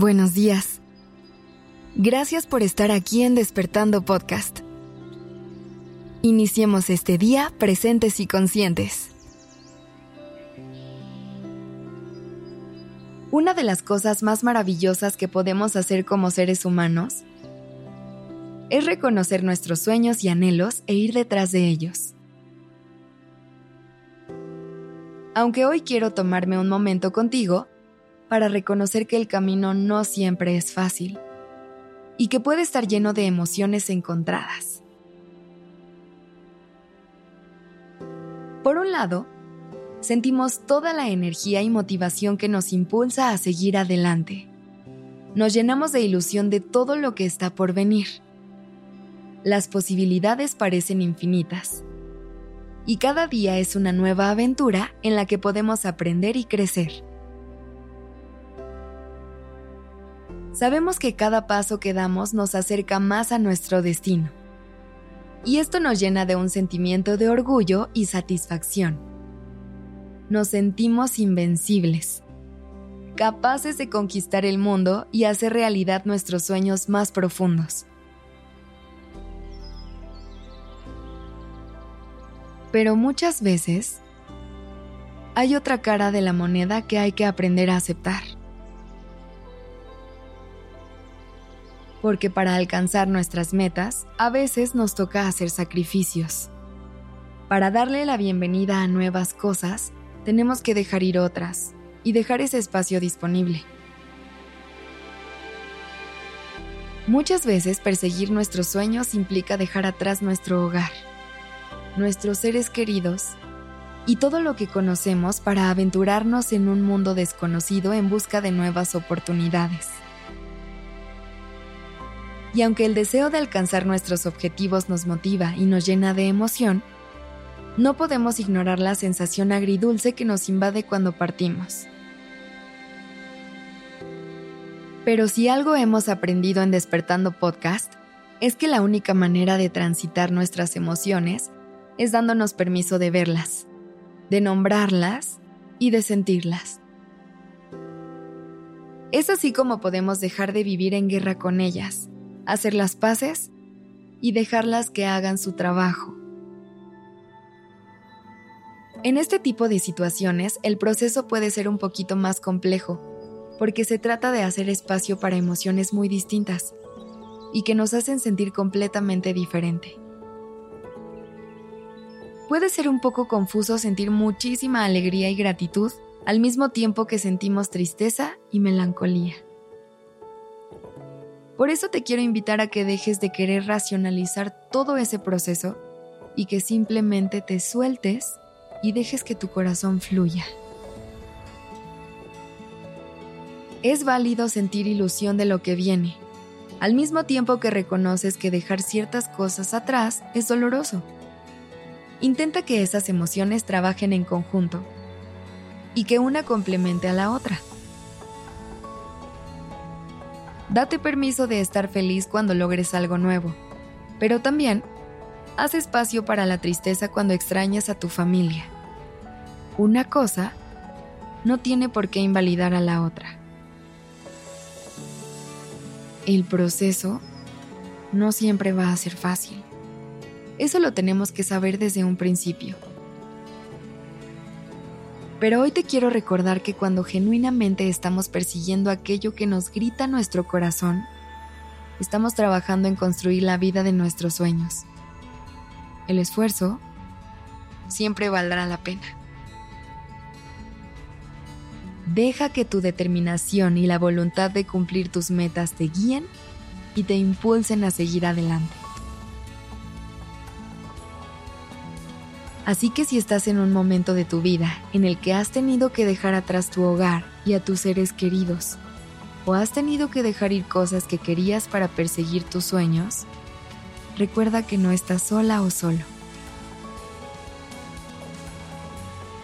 Buenos días. Gracias por estar aquí en Despertando Podcast. Iniciemos este día presentes y conscientes. Una de las cosas más maravillosas que podemos hacer como seres humanos es reconocer nuestros sueños y anhelos e ir detrás de ellos. Aunque hoy quiero tomarme un momento contigo para reconocer que el camino no siempre es fácil y que puede estar lleno de emociones encontradas. Por un lado, sentimos toda la energía y motivación que nos impulsa a seguir adelante. Nos llenamos de ilusión de todo lo que está por venir. Las posibilidades parecen infinitas. Y cada día es una nueva aventura en la que podemos aprender y crecer. Sabemos que cada paso que damos nos acerca más a nuestro destino. Y esto nos llena de un sentimiento de orgullo y satisfacción. Nos sentimos invencibles, capaces de conquistar el mundo y hacer realidad nuestros sueños más profundos. Pero muchas veces hay otra cara de la moneda que hay que aprender a aceptar. Porque para alcanzar nuestras metas a veces nos toca hacer sacrificios. Para darle la bienvenida a nuevas cosas, tenemos que dejar ir otras y dejar ese espacio disponible. Muchas veces perseguir nuestros sueños implica dejar atrás nuestro hogar, nuestros seres queridos y todo lo que conocemos para aventurarnos en un mundo desconocido en busca de nuevas oportunidades. Y aunque el deseo de alcanzar nuestros objetivos nos motiva y nos llena de emoción, no podemos ignorar la sensación agridulce que nos invade cuando partimos. Pero si algo hemos aprendido en Despertando Podcast, es que la única manera de transitar nuestras emociones es dándonos permiso de verlas, de nombrarlas y de sentirlas. Es así como podemos dejar de vivir en guerra con ellas hacer las paces y dejarlas que hagan su trabajo. En este tipo de situaciones, el proceso puede ser un poquito más complejo, porque se trata de hacer espacio para emociones muy distintas y que nos hacen sentir completamente diferente. Puede ser un poco confuso sentir muchísima alegría y gratitud al mismo tiempo que sentimos tristeza y melancolía. Por eso te quiero invitar a que dejes de querer racionalizar todo ese proceso y que simplemente te sueltes y dejes que tu corazón fluya. Es válido sentir ilusión de lo que viene, al mismo tiempo que reconoces que dejar ciertas cosas atrás es doloroso. Intenta que esas emociones trabajen en conjunto y que una complemente a la otra. Date permiso de estar feliz cuando logres algo nuevo, pero también haz espacio para la tristeza cuando extrañas a tu familia. Una cosa no tiene por qué invalidar a la otra. El proceso no siempre va a ser fácil. Eso lo tenemos que saber desde un principio. Pero hoy te quiero recordar que cuando genuinamente estamos persiguiendo aquello que nos grita nuestro corazón, estamos trabajando en construir la vida de nuestros sueños. El esfuerzo siempre valdrá la pena. Deja que tu determinación y la voluntad de cumplir tus metas te guíen y te impulsen a seguir adelante. Así que si estás en un momento de tu vida en el que has tenido que dejar atrás tu hogar y a tus seres queridos, o has tenido que dejar ir cosas que querías para perseguir tus sueños, recuerda que no estás sola o solo.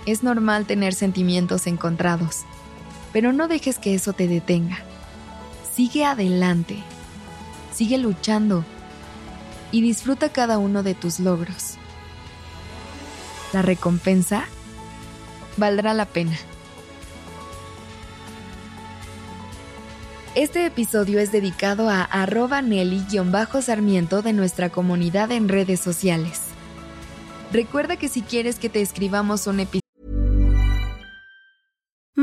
Es normal tener sentimientos encontrados, pero no dejes que eso te detenga. Sigue adelante, sigue luchando y disfruta cada uno de tus logros la recompensa valdrá la pena. Este episodio es dedicado a arroba Nelly-Sarmiento de nuestra comunidad en redes sociales. Recuerda que si quieres que te escribamos un episodio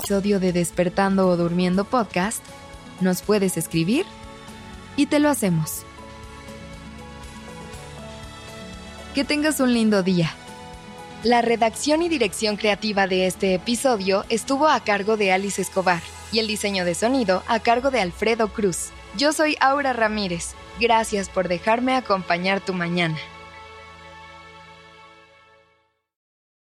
Episodio de Despertando o Durmiendo podcast, nos puedes escribir y te lo hacemos. Que tengas un lindo día. La redacción y dirección creativa de este episodio estuvo a cargo de Alice Escobar y el diseño de sonido a cargo de Alfredo Cruz. Yo soy Aura Ramírez. Gracias por dejarme acompañar tu mañana.